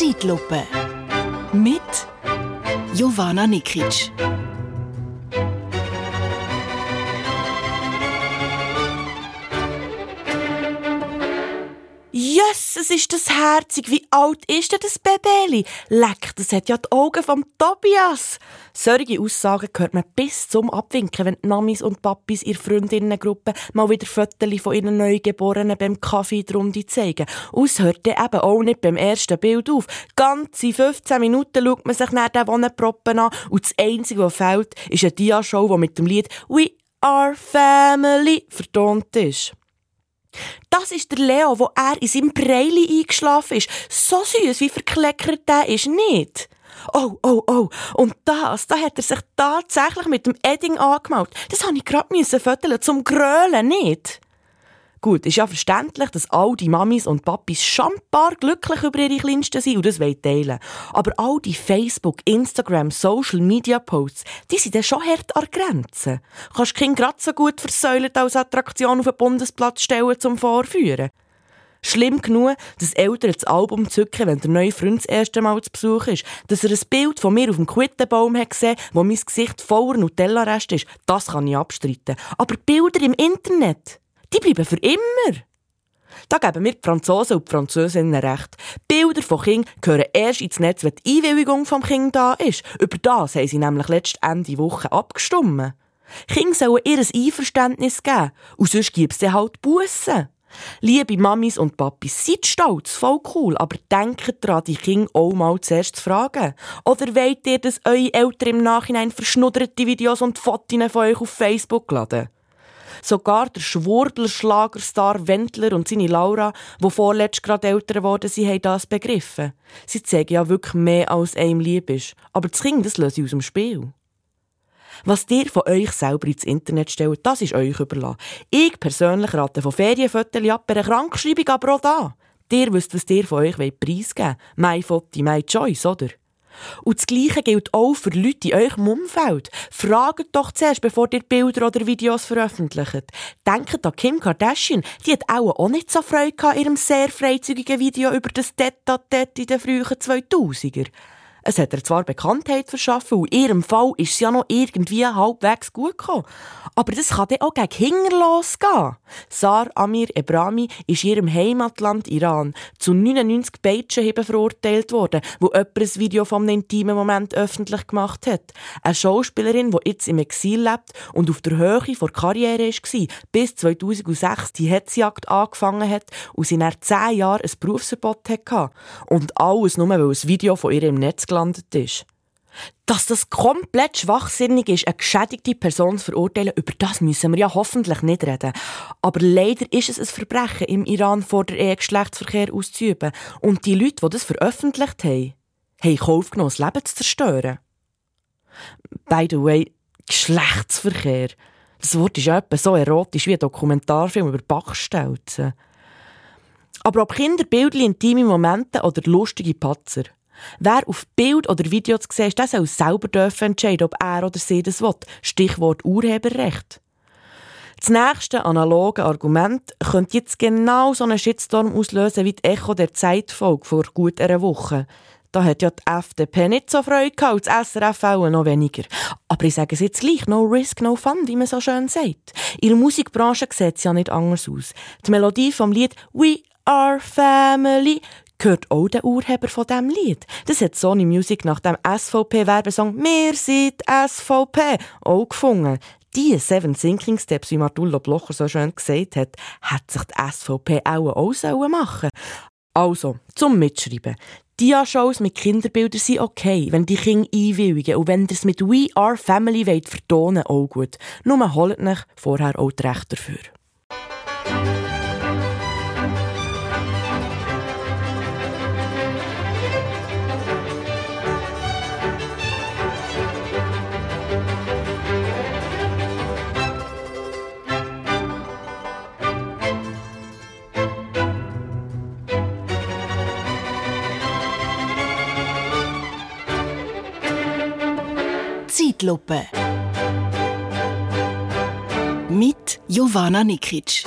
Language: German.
Zeitlupe. Mit Jovana Nikic. Es ist das herzig. Wie alt ist denn das Babyli? Leck, das hat ja die Augen vom Tobias. Solche Aussagen hört man bis zum Abwinken, wenn die Mamis und Papis ihrer Freundinnengruppe mal wieder Fotos von ihren Neugeborenen beim Kaffee drunter zeigen. Es hört dann eben auch nicht beim ersten Bild auf. Ganze 15 Minuten schaut man sich nach den Wonnenproppen an und das Einzige, was fehlt, ist eine Diashow, die mit dem Lied «We are Family» vertont ist. Das ist der Leo, wo er in seinem Breili eingeschlafen ist. So süß, wie verkleckert der ist nicht. Oh, oh, oh. Und das, da hat er sich tatsächlich mit dem Edding angemalt. Das habe ich gerade föteln zum Grölen, nicht? Gut, ist ja verständlich, dass all die Mamis und Papis paar glücklich über ihre Kleinsten sind und das wollen teilen. Aber all die Facebook, Instagram, Social Media Posts, die sind dann schon hart an Grenzen. Kannst Kind gerade so gut versäulen als Attraktion auf den Bundesplatz stellen zum Vorführen? Schlimm genug, dass Eltern das Album zücken, wenn der neue Freund das erste Mal zu Besuch ist. Dass er ein Bild von mir auf dem Quittenbaum hat gesehen wo mein Gesicht voller Nutella-Rest ist, das kann ich abstreiten. Aber Bilder im Internet, die bleiben für immer. Da geben mir die Franzosen und die Französinnen recht. Bilder von Kindern gehören erst ins Netz, wenn die Einwilligung vom Kind da ist. Über das haben sie nämlich letzte Ende Woche abgestimmt. Kinder sollen ihr Einverständnis geben. Und sonst gibt es halt Bussen. Liebe Mamis und Papis, seid stolz, voll cool, aber denkt daran, die Kinder auch mal zuerst zu fragen. Oder wollt ihr, dass eure Eltern im Nachhinein verschnudderte Videos und Fotos von euch auf Facebook laden? Sogar der Schwurbler-Schlagerstar Wendler und seine Laura, die vorletzt gerade älter geworden sind, haben das begriffen. Sie zeigen ja wirklich mehr, als einem lieb ist. Aber das Kind, das löse ich aus dem Spiel. Was ihr von euch selber ins Internet stellt, das ist euch überlassen. Ich persönlich rate von Ferienfotos ab bei einer Krankschreibung, aber auch da. Ihr wisst, was ihr von euch preisgeben wollt. Mein Foto, my choice, oder? Und das Gleiche gilt auch für Leute in eurem Umfeld. Fragt doch zuerst, bevor ihr Bilder oder Videos veröffentlicht. Denkt an Kim Kardashian. Die hat auch, auch nicht so Freude an ihrem sehr freizügigen Video über das Tete-a-Tete in den frühen 2000er. Es hat ihr zwar Bekanntheit verschaffen und in ihrem Fall ist es ja noch irgendwie halbwegs gut gekommen. Aber das kann dann auch gegen Hinger losgehen. Sar Amir Ebrami ist in ihrem Heimatland Iran zu 99 Peitschenheben verurteilt worden, wo jemand ein Video einem intimen Moment öffentlich gemacht hat. Eine Schauspielerin, die jetzt im Exil lebt und auf der Höhe vor Karriere war, bis 2006 die Hetzjagd angefangen hat und sie nach zehn Jahren ein Berufsverbot hatte. Und alles nur, weil ein Video von ihr im Netz gelandet ist. Dass das komplett schwachsinnig ist, eine geschädigte Person zu verurteilen, über das müssen wir ja hoffentlich nicht reden. Aber leider ist es ein Verbrechen, im Iran vor der Ehe Geschlechtsverkehr auszuüben. Und die Leute, die das veröffentlicht haben, haben Kauf genommen, das Leben zu zerstören. By the way, Geschlechtsverkehr. Das Wort ist etwa so erotisch wie ein Dokumentarfilm über Backstelzen. Aber ob Kinder Bildchen, intime Momente oder lustige Patzer – Wer auf Bild oder Video zu sehen ist, der soll selber dürfen entscheiden, ob er oder sie das will. Stichwort Urheberrecht. Das nächste analoge Argument könnte jetzt genau so einen Shitstorm auslösen wie die Echo der Zeitfolge vor gut einer Woche. Da hat ja die FDP nicht so Freude gehabt, das SRF auch noch weniger. Aber ich sage es jetzt gleich, no risk, no fun, wie man so schön sagt. In der Musikbranche sieht es ja nicht anders aus. Die Melodie vom Lied We Are Family gehört auch der Urheber von diesem Lied. Das hat Sony Music nach dem SVP-Werbesong «Wir sind SVP» auch gefunden. Die Seven Sinking Steps, wie Martullo Blocher so schön gesagt hat, hat sich die SVP auch, auch machen Also, zum Mitschreiben. Dia-Shows mit Kinderbildern sind okay, wenn die Kinder einwilligen und wenn es mit «We Are Family» wollt, vertonen, auch gut. Nur holt euch vorher auch die Rechte dafür. Zeitlupe. Mit Jovana Nikic.